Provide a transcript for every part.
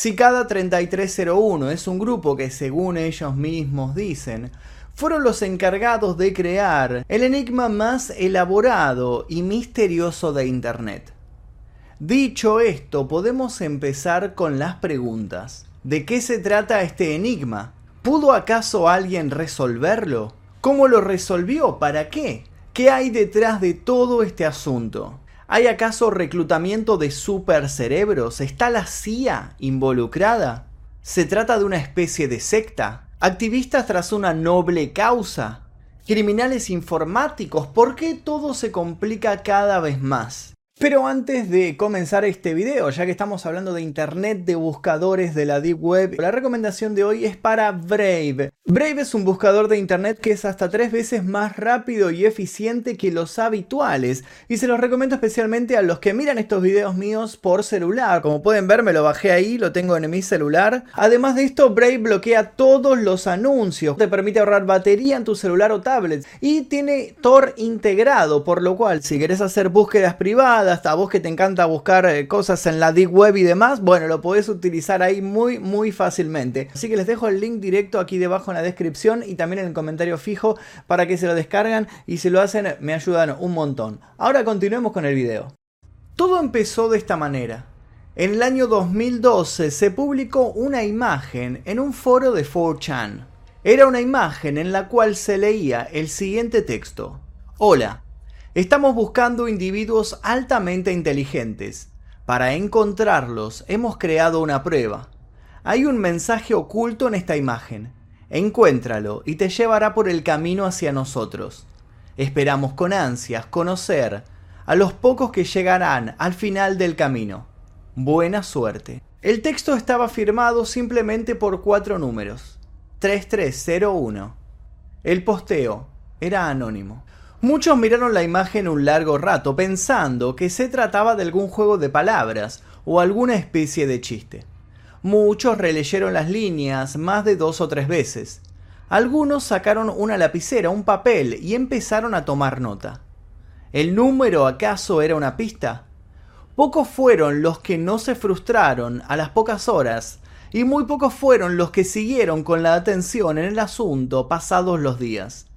Cicada 3301 es un grupo que según ellos mismos dicen, fueron los encargados de crear el enigma más elaborado y misterioso de Internet. Dicho esto, podemos empezar con las preguntas. ¿De qué se trata este enigma? ¿Pudo acaso alguien resolverlo? ¿Cómo lo resolvió? ¿Para qué? ¿Qué hay detrás de todo este asunto? ¿Hay acaso reclutamiento de supercerebros? ¿Está la CIA involucrada? ¿Se trata de una especie de secta? ¿Activistas tras una noble causa? ¿Criminales informáticos? ¿Por qué todo se complica cada vez más? Pero antes de comenzar este video, ya que estamos hablando de internet de buscadores de la Deep Web, la recomendación de hoy es para Brave. Brave es un buscador de internet que es hasta tres veces más rápido y eficiente que los habituales y se los recomiendo especialmente a los que miran estos videos míos por celular. Como pueden ver me lo bajé ahí, lo tengo en mi celular. Además de esto, Brave bloquea todos los anuncios, te permite ahorrar batería en tu celular o tablet y tiene Tor integrado, por lo cual si querés hacer búsquedas privadas, hasta vos que te encanta buscar eh, cosas en la Deep Web y demás, bueno, lo podés utilizar ahí muy, muy fácilmente. Así que les dejo el link directo aquí debajo en la descripción y también en el comentario fijo para que se lo descargan y si lo hacen me ayudan un montón. Ahora continuemos con el video. Todo empezó de esta manera. En el año 2012 se publicó una imagen en un foro de 4chan. Era una imagen en la cual se leía el siguiente texto. Hola, Estamos buscando individuos altamente inteligentes. Para encontrarlos hemos creado una prueba. Hay un mensaje oculto en esta imagen. Encuéntralo y te llevará por el camino hacia nosotros. Esperamos con ansias conocer a los pocos que llegarán al final del camino. Buena suerte. El texto estaba firmado simplemente por cuatro números. 3301. El posteo era anónimo. Muchos miraron la imagen un largo rato pensando que se trataba de algún juego de palabras o alguna especie de chiste. Muchos releyeron las líneas más de dos o tres veces. Algunos sacaron una lapicera, un papel y empezaron a tomar nota. ¿El número acaso era una pista? Pocos fueron los que no se frustraron a las pocas horas y muy pocos fueron los que siguieron con la atención en el asunto pasados los días.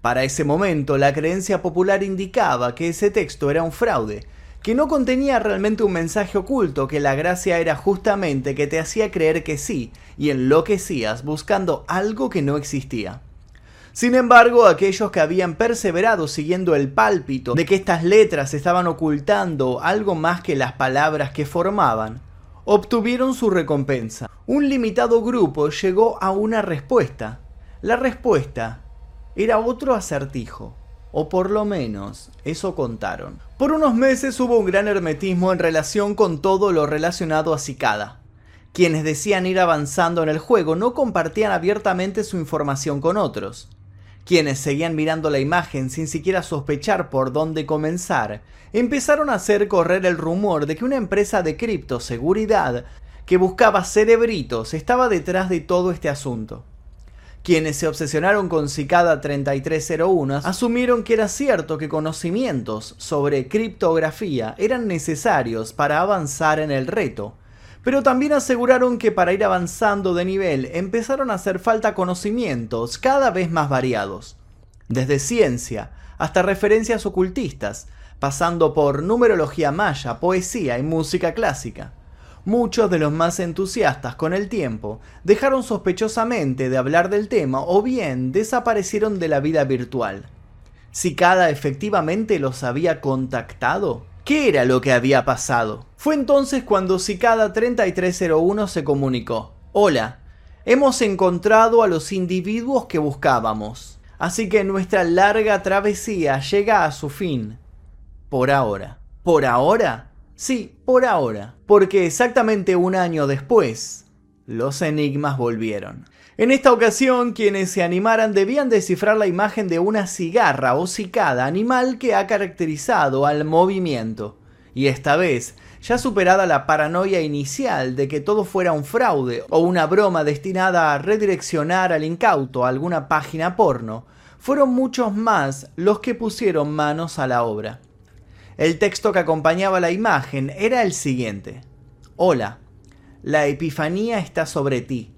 Para ese momento, la creencia popular indicaba que ese texto era un fraude, que no contenía realmente un mensaje oculto, que la gracia era justamente que te hacía creer que sí, y enloquecías buscando algo que no existía. Sin embargo, aquellos que habían perseverado siguiendo el pálpito de que estas letras estaban ocultando algo más que las palabras que formaban, obtuvieron su recompensa. Un limitado grupo llegó a una respuesta. La respuesta era otro acertijo. O por lo menos eso contaron. Por unos meses hubo un gran hermetismo en relación con todo lo relacionado a Cicada. Quienes decían ir avanzando en el juego no compartían abiertamente su información con otros. Quienes seguían mirando la imagen sin siquiera sospechar por dónde comenzar, empezaron a hacer correr el rumor de que una empresa de criptoseguridad que buscaba cerebritos estaba detrás de todo este asunto. Quienes se obsesionaron con Cicada 3301 asumieron que era cierto que conocimientos sobre criptografía eran necesarios para avanzar en el reto, pero también aseguraron que para ir avanzando de nivel empezaron a hacer falta conocimientos cada vez más variados, desde ciencia hasta referencias ocultistas, pasando por numerología maya, poesía y música clásica. Muchos de los más entusiastas con el tiempo dejaron sospechosamente de hablar del tema o bien desaparecieron de la vida virtual. ¿Cicada efectivamente los había contactado? ¿Qué era lo que había pasado? Fue entonces cuando Cicada 3301 se comunicó. Hola, hemos encontrado a los individuos que buscábamos. Así que nuestra larga travesía llega a su fin. Por ahora. ¿Por ahora? Sí, por ahora, porque exactamente un año después, los enigmas volvieron. En esta ocasión, quienes se animaran debían descifrar la imagen de una cigarra o cicada, animal que ha caracterizado al movimiento. Y esta vez, ya superada la paranoia inicial de que todo fuera un fraude o una broma destinada a redireccionar al incauto a alguna página porno, fueron muchos más los que pusieron manos a la obra. El texto que acompañaba la imagen era el siguiente. Hola, La epifanía está sobre ti.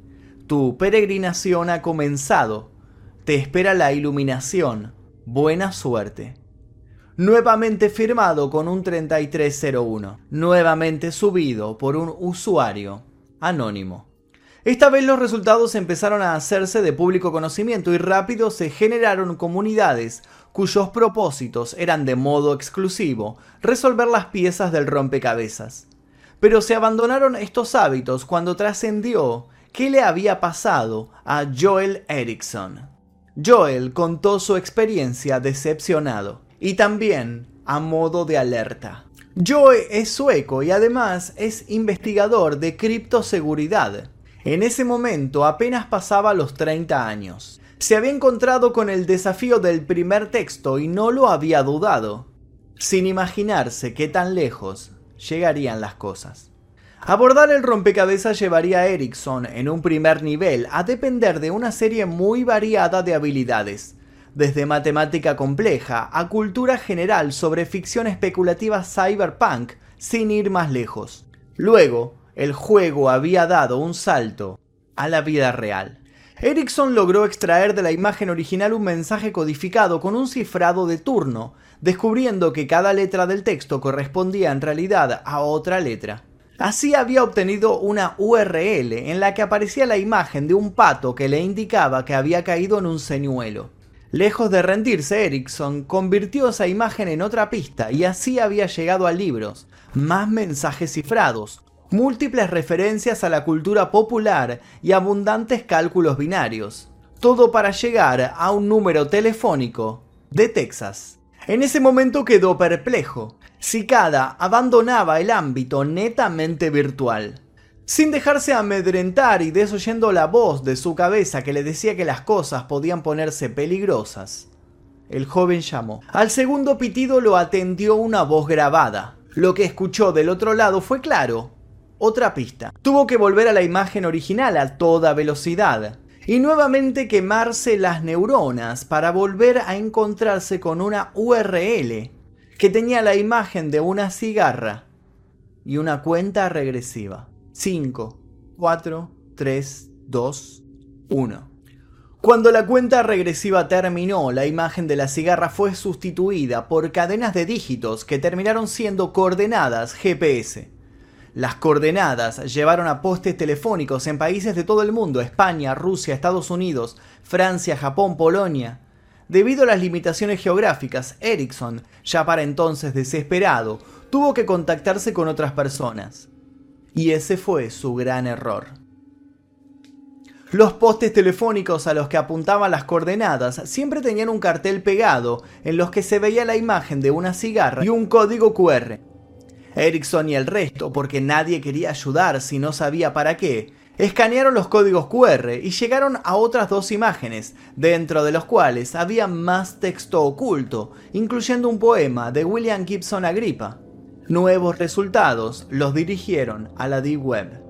Tu peregrinación ha comenzado. Te espera la iluminación. Buena suerte. Nuevamente firmado con un 3301. Nuevamente subido por un usuario anónimo. Esta vez los resultados empezaron a hacerse de público conocimiento y rápido se generaron comunidades cuyos propósitos eran de modo exclusivo resolver las piezas del rompecabezas. Pero se abandonaron estos hábitos cuando trascendió qué le había pasado a Joel Erickson. Joel contó su experiencia decepcionado y también a modo de alerta. Joe es sueco y además es investigador de criptoseguridad en ese momento apenas pasaba los 30 años. Se había encontrado con el desafío del primer texto y no lo había dudado, sin imaginarse qué tan lejos llegarían las cosas. Abordar el rompecabezas llevaría a Erickson en un primer nivel a depender de una serie muy variada de habilidades, desde matemática compleja a cultura general sobre ficción especulativa cyberpunk, sin ir más lejos. Luego, el juego había dado un salto a la vida real. Erickson logró extraer de la imagen original un mensaje codificado con un cifrado de turno, descubriendo que cada letra del texto correspondía en realidad a otra letra. Así había obtenido una URL en la que aparecía la imagen de un pato que le indicaba que había caído en un señuelo. Lejos de rendirse, Erickson convirtió esa imagen en otra pista y así había llegado a libros, más mensajes cifrados, múltiples referencias a la cultura popular y abundantes cálculos binarios. Todo para llegar a un número telefónico de Texas. En ese momento quedó perplejo. Cicada abandonaba el ámbito netamente virtual. Sin dejarse amedrentar y desoyendo la voz de su cabeza que le decía que las cosas podían ponerse peligrosas, el joven llamó. Al segundo pitido lo atendió una voz grabada. Lo que escuchó del otro lado fue claro, otra pista. Tuvo que volver a la imagen original a toda velocidad y nuevamente quemarse las neuronas para volver a encontrarse con una URL que tenía la imagen de una cigarra y una cuenta regresiva. 5, 4, 3, 2, 1. Cuando la cuenta regresiva terminó, la imagen de la cigarra fue sustituida por cadenas de dígitos que terminaron siendo coordenadas GPS. Las coordenadas llevaron a postes telefónicos en países de todo el mundo, España, Rusia, Estados Unidos, Francia, Japón, Polonia. Debido a las limitaciones geográficas, Ericsson, ya para entonces desesperado, tuvo que contactarse con otras personas. Y ese fue su gran error. Los postes telefónicos a los que apuntaban las coordenadas siempre tenían un cartel pegado en los que se veía la imagen de una cigarra y un código QR. Erickson y el resto, porque nadie quería ayudar si no sabía para qué, escanearon los códigos QR y llegaron a otras dos imágenes, dentro de los cuales había más texto oculto, incluyendo un poema de William Gibson Agrippa. Nuevos resultados los dirigieron a la Deep Web.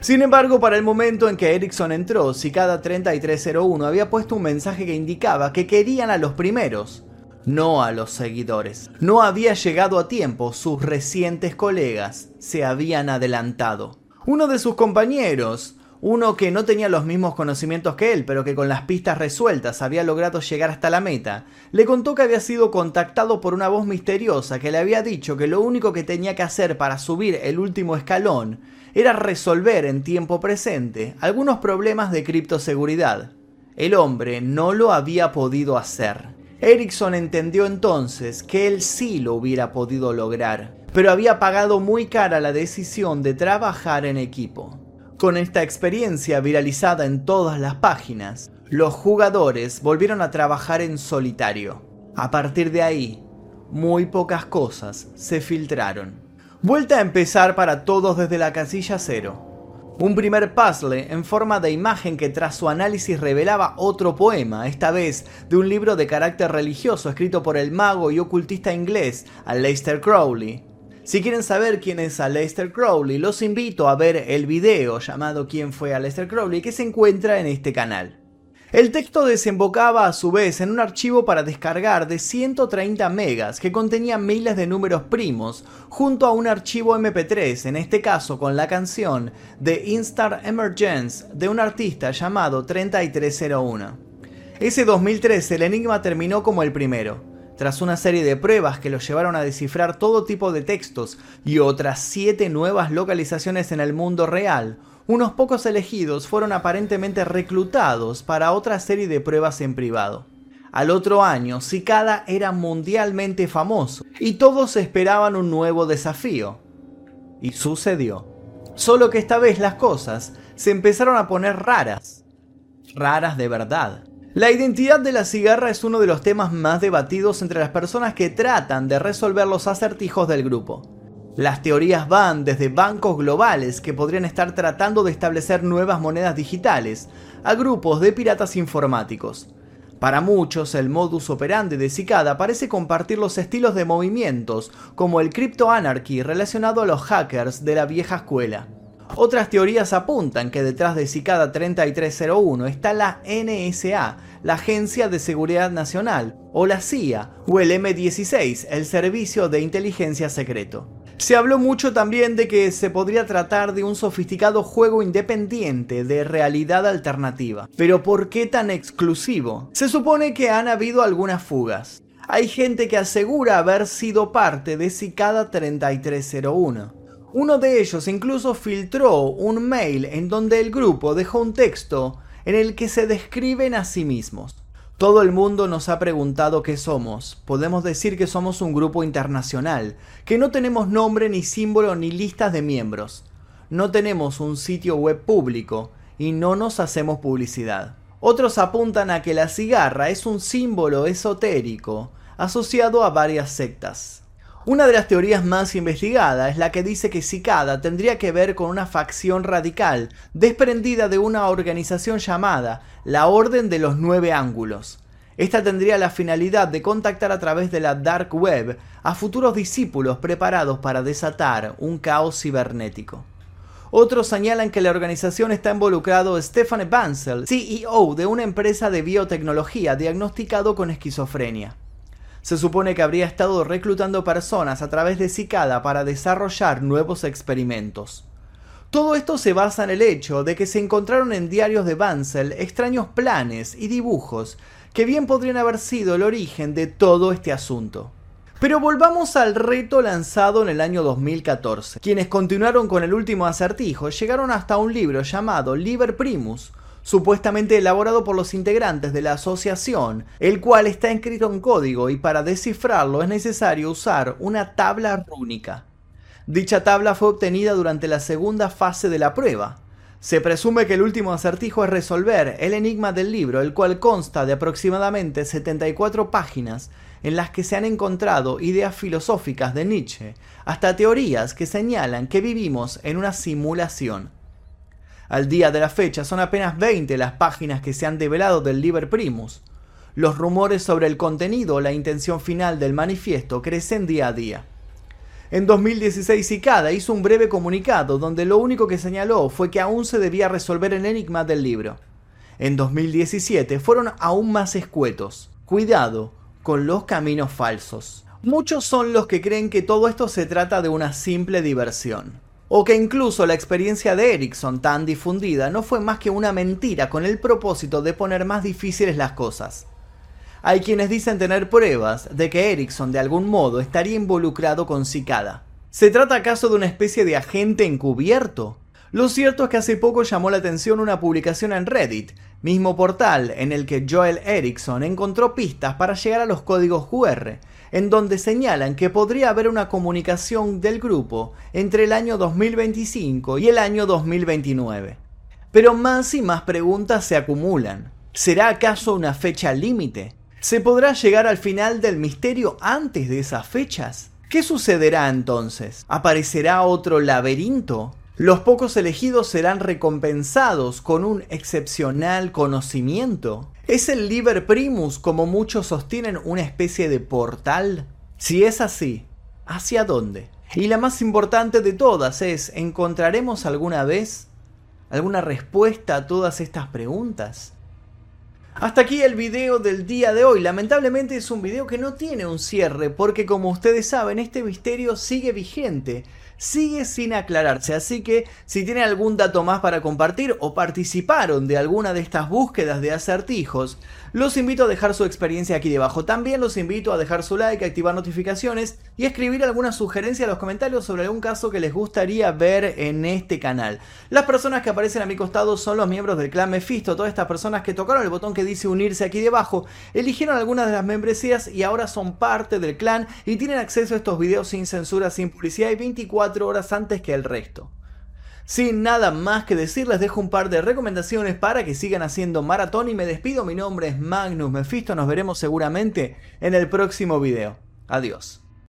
Sin embargo, para el momento en que Erickson entró, Cicada 3301 había puesto un mensaje que indicaba que querían a los primeros, no a los seguidores. No había llegado a tiempo, sus recientes colegas se habían adelantado. Uno de sus compañeros, uno que no tenía los mismos conocimientos que él, pero que con las pistas resueltas había logrado llegar hasta la meta, le contó que había sido contactado por una voz misteriosa que le había dicho que lo único que tenía que hacer para subir el último escalón era resolver en tiempo presente algunos problemas de criptoseguridad. El hombre no lo había podido hacer. Erickson entendió entonces que él sí lo hubiera podido lograr, pero había pagado muy cara la decisión de trabajar en equipo. Con esta experiencia viralizada en todas las páginas, los jugadores volvieron a trabajar en solitario. A partir de ahí, muy pocas cosas se filtraron. Vuelta a empezar para todos desde la casilla cero. Un primer puzzle en forma de imagen que tras su análisis revelaba otro poema, esta vez de un libro de carácter religioso escrito por el mago y ocultista inglés Aleister Crowley. Si quieren saber quién es Aleister Crowley, los invito a ver el video llamado ¿Quién fue Aleister Crowley? que se encuentra en este canal. El texto desembocaba a su vez en un archivo para descargar de 130 megas que contenía miles de números primos, junto a un archivo MP3, en este caso con la canción The Instar Emergence de un artista llamado 3301. Ese 2013 el enigma terminó como el primero. Tras una serie de pruebas que lo llevaron a descifrar todo tipo de textos y otras 7 nuevas localizaciones en el mundo real, unos pocos elegidos fueron aparentemente reclutados para otra serie de pruebas en privado. Al otro año, Cicada era mundialmente famoso y todos esperaban un nuevo desafío. Y sucedió. Solo que esta vez las cosas se empezaron a poner raras. Raras de verdad. La identidad de la cigarra es uno de los temas más debatidos entre las personas que tratan de resolver los acertijos del grupo. Las teorías van desde bancos globales que podrían estar tratando de establecer nuevas monedas digitales a grupos de piratas informáticos. Para muchos, el modus operandi de Cicada parece compartir los estilos de movimientos, como el crypto anarchy relacionado a los hackers de la vieja escuela. Otras teorías apuntan que detrás de Cicada 3301 está la NSA, la Agencia de Seguridad Nacional, o la CIA, o el M16, el Servicio de Inteligencia Secreto. Se habló mucho también de que se podría tratar de un sofisticado juego independiente de realidad alternativa. Pero ¿por qué tan exclusivo? Se supone que han habido algunas fugas. Hay gente que asegura haber sido parte de Cicada 3301. Uno de ellos incluso filtró un mail en donde el grupo dejó un texto en el que se describen a sí mismos. Todo el mundo nos ha preguntado qué somos. Podemos decir que somos un grupo internacional, que no tenemos nombre ni símbolo ni listas de miembros. No tenemos un sitio web público y no nos hacemos publicidad. Otros apuntan a que la cigarra es un símbolo esotérico asociado a varias sectas. Una de las teorías más investigadas es la que dice que Cicada tendría que ver con una facción radical desprendida de una organización llamada la Orden de los Nueve Ángulos. Esta tendría la finalidad de contactar a través de la Dark Web a futuros discípulos preparados para desatar un caos cibernético. Otros señalan que la organización está involucrado Stefan Bansel, CEO de una empresa de biotecnología diagnosticado con esquizofrenia. Se supone que habría estado reclutando personas a través de Cicada para desarrollar nuevos experimentos. Todo esto se basa en el hecho de que se encontraron en diarios de Bansel extraños planes y dibujos que bien podrían haber sido el origen de todo este asunto. Pero volvamos al reto lanzado en el año 2014. Quienes continuaron con el último acertijo llegaron hasta un libro llamado Liber Primus, supuestamente elaborado por los integrantes de la asociación, el cual está escrito en código y para descifrarlo es necesario usar una tabla rúnica. Dicha tabla fue obtenida durante la segunda fase de la prueba. Se presume que el último acertijo es resolver el enigma del libro, el cual consta de aproximadamente 74 páginas en las que se han encontrado ideas filosóficas de Nietzsche, hasta teorías que señalan que vivimos en una simulación. Al día de la fecha son apenas 20 las páginas que se han develado del Liber Primus. Los rumores sobre el contenido o la intención final del manifiesto crecen día a día. En 2016 Cicada hizo un breve comunicado donde lo único que señaló fue que aún se debía resolver el enigma del libro. En 2017 fueron aún más escuetos. Cuidado con los caminos falsos. Muchos son los que creen que todo esto se trata de una simple diversión o que incluso la experiencia de Ericsson tan difundida no fue más que una mentira con el propósito de poner más difíciles las cosas. Hay quienes dicen tener pruebas de que Ericsson de algún modo estaría involucrado con Cicada. ¿Se trata acaso de una especie de agente encubierto? Lo cierto es que hace poco llamó la atención una publicación en Reddit, mismo portal en el que Joel Ericsson encontró pistas para llegar a los códigos QR, en donde señalan que podría haber una comunicación del grupo entre el año 2025 y el año 2029. Pero más y más preguntas se acumulan. ¿Será acaso una fecha límite? ¿Se podrá llegar al final del misterio antes de esas fechas? ¿Qué sucederá entonces? ¿Aparecerá otro laberinto? ¿Los pocos elegidos serán recompensados con un excepcional conocimiento? ¿Es el Liber Primus, como muchos sostienen, una especie de portal? Si es así, ¿hacia dónde? Y la más importante de todas es, ¿encontraremos alguna vez alguna respuesta a todas estas preguntas? Hasta aquí el video del día de hoy. Lamentablemente es un video que no tiene un cierre porque como ustedes saben este misterio sigue vigente sigue sin aclararse. Así que si tienen algún dato más para compartir o participaron de alguna de estas búsquedas de acertijos, los invito a dejar su experiencia aquí debajo. También los invito a dejar su like, activar notificaciones y escribir alguna sugerencia en los comentarios sobre algún caso que les gustaría ver en este canal. Las personas que aparecen a mi costado son los miembros del clan Mephisto, todas estas personas que tocaron el botón que dice unirse aquí debajo, eligieron algunas de las membresías y ahora son parte del clan y tienen acceso a estos videos sin censura, sin publicidad y 24 horas antes que el resto. Sin nada más que decir, les dejo un par de recomendaciones para que sigan haciendo maratón y me despido. Mi nombre es Magnus Mephisto, nos veremos seguramente en el próximo video. Adiós.